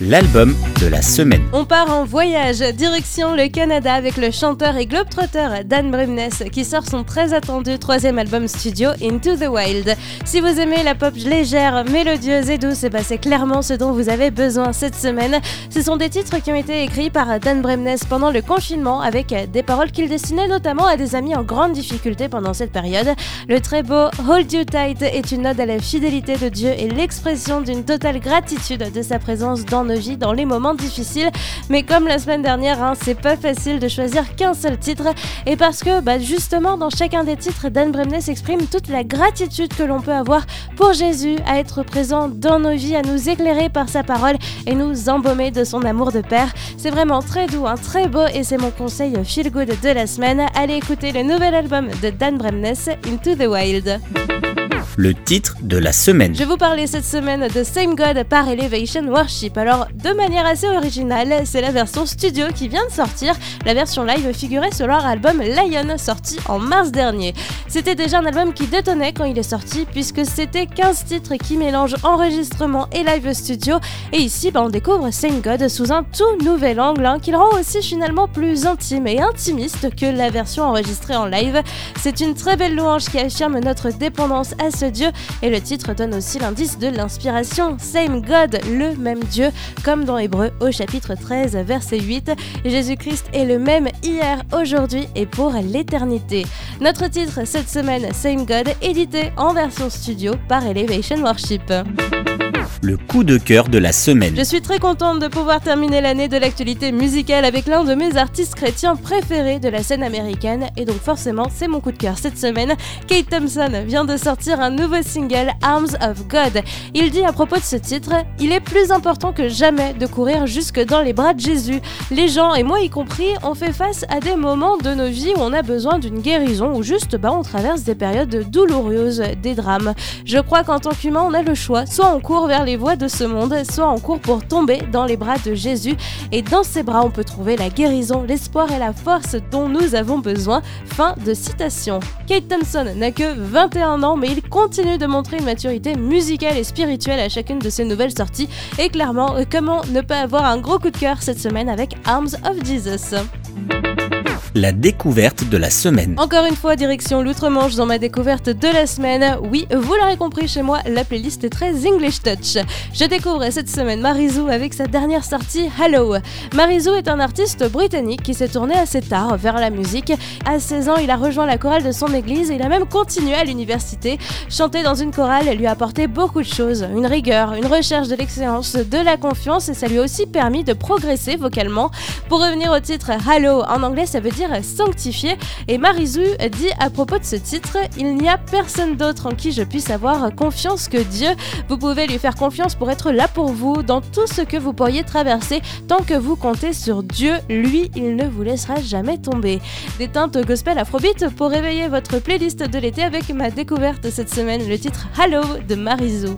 l'album de la semaine. On part en voyage, direction le Canada avec le chanteur et globetrotter Dan Bremnes qui sort son très attendu troisième album studio Into the Wild. Si vous aimez la pop légère, mélodieuse et douce, ben, c'est clairement ce dont vous avez besoin cette semaine. Ce sont des titres qui ont été écrits par Dan Bremnes pendant le confinement avec des paroles qu'il destinait notamment à des amis en grande difficulté pendant cette période. Le très beau Hold You Tight est une ode à la fidélité de Dieu et l'expression d'une totale gratitude de sa présence dans nos vie dans les moments difficiles. Mais comme la semaine dernière, hein, c'est pas facile de choisir qu'un seul titre. Et parce que bah, justement, dans chacun des titres, Dan Bremnes exprime toute la gratitude que l'on peut avoir pour Jésus à être présent dans nos vies, à nous éclairer par sa parole et nous embaumer de son amour de Père. C'est vraiment très doux, hein, très beau et c'est mon conseil feel good de la semaine. Allez écouter le nouvel album de Dan Bremnes, Into the Wild le titre de la semaine. Je vais vous parler cette semaine de Same God par Elevation Worship. Alors, de manière assez originale, c'est la version studio qui vient de sortir. La version live figurait sur leur album Lion, sorti en mars dernier. C'était déjà un album qui détonnait quand il est sorti, puisque c'était 15 titres qui mélangent enregistrement et live studio. Et ici, bah, on découvre Same God sous un tout nouvel angle, hein, qui le rend aussi finalement plus intime et intimiste que la version enregistrée en live. C'est une très belle louange qui affirme notre dépendance à ce Dieu et le titre donne aussi l'indice de l'inspiration. Same God, le même Dieu, comme dans Hébreu au chapitre 13, verset 8. Jésus-Christ est le même hier, aujourd'hui et pour l'éternité. Notre titre cette semaine, Same God, édité en version studio par Elevation Worship le coup de cœur de la semaine. Je suis très contente de pouvoir terminer l'année de l'actualité musicale avec l'un de mes artistes chrétiens préférés de la scène américaine et donc forcément c'est mon coup de cœur cette semaine. Kate Thompson vient de sortir un nouveau single Arms of God. Il dit à propos de ce titre, il est plus important que jamais de courir jusque dans les bras de Jésus. Les gens et moi y compris, on fait face à des moments de nos vies où on a besoin d'une guérison ou juste bah, on traverse des périodes douloureuses, des drames. Je crois qu'en tant qu'humain on a le choix, soit on court vers les voix de ce monde, soit en cours pour tomber dans les bras de Jésus. Et dans ses bras, on peut trouver la guérison, l'espoir et la force dont nous avons besoin. Fin de citation. Kate Thompson n'a que 21 ans, mais il continue de montrer une maturité musicale et spirituelle à chacune de ses nouvelles sorties. Et clairement, comment ne pas avoir un gros coup de cœur cette semaine avec Arms of Jesus? La découverte de la semaine. Encore une fois, direction l'outre-Manche dans ma découverte de la semaine. Oui, vous l'aurez compris chez moi, la playlist est très English Touch. Je découvre cette semaine Marizou avec sa dernière sortie Hello. Marizou est un artiste britannique qui s'est tourné assez tard vers la musique. À 16 ans, il a rejoint la chorale de son église et il a même continué à l'université. Chanter dans une chorale lui a apporté beaucoup de choses, une rigueur, une recherche de l'excellence, de la confiance et ça lui a aussi permis de progresser vocalement. Pour revenir au titre Hello, en anglais ça veut dire sanctifié. Et Marizu dit à propos de ce titre Il n'y a personne d'autre en qui je puisse avoir confiance que Dieu. Vous pouvez lui faire confiance pour être là pour vous dans tout ce que vous pourriez traverser. Tant que vous comptez sur Dieu, lui, il ne vous laissera jamais tomber. Des teintes gospel afrobeat pour réveiller votre playlist de l'été avec ma découverte cette semaine, le titre Hello de Marizu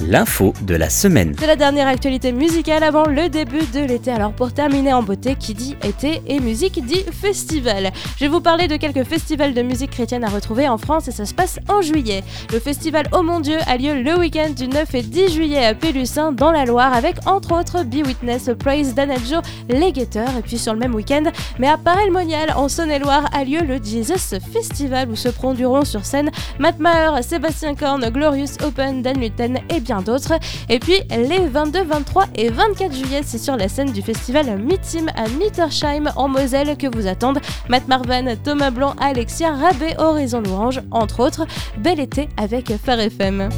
l'info de la semaine. C'est la dernière actualité musicale avant le début de l'été. Alors pour terminer en beauté, qui dit été et musique dit festival. Je vais vous parler de quelques festivals de musique chrétienne à retrouver en France et ça se passe en juillet. Le festival Oh mon Dieu a lieu le week-end du 9 et 10 juillet à Pélussin dans la Loire avec entre autres Be Witness, Praise, Danajo, Les Guetteurs et puis sur le même week-end, mais à Paray-le-Monial en Saône-et-Loire a lieu le Jesus Festival où se produiront sur scène Matt Maher, Sébastien Korn, Glorious Open, Dan Lutten et bien d'autres. Et puis les 22, 23 et 24 juillet, c'est sur la scène du festival Mitim à Mittersheim en Moselle que vous attendent Matt Marvan, Thomas Blanc, Alexia, Rabé, Horizon Louange, entre autres. Bel été avec Phare FM.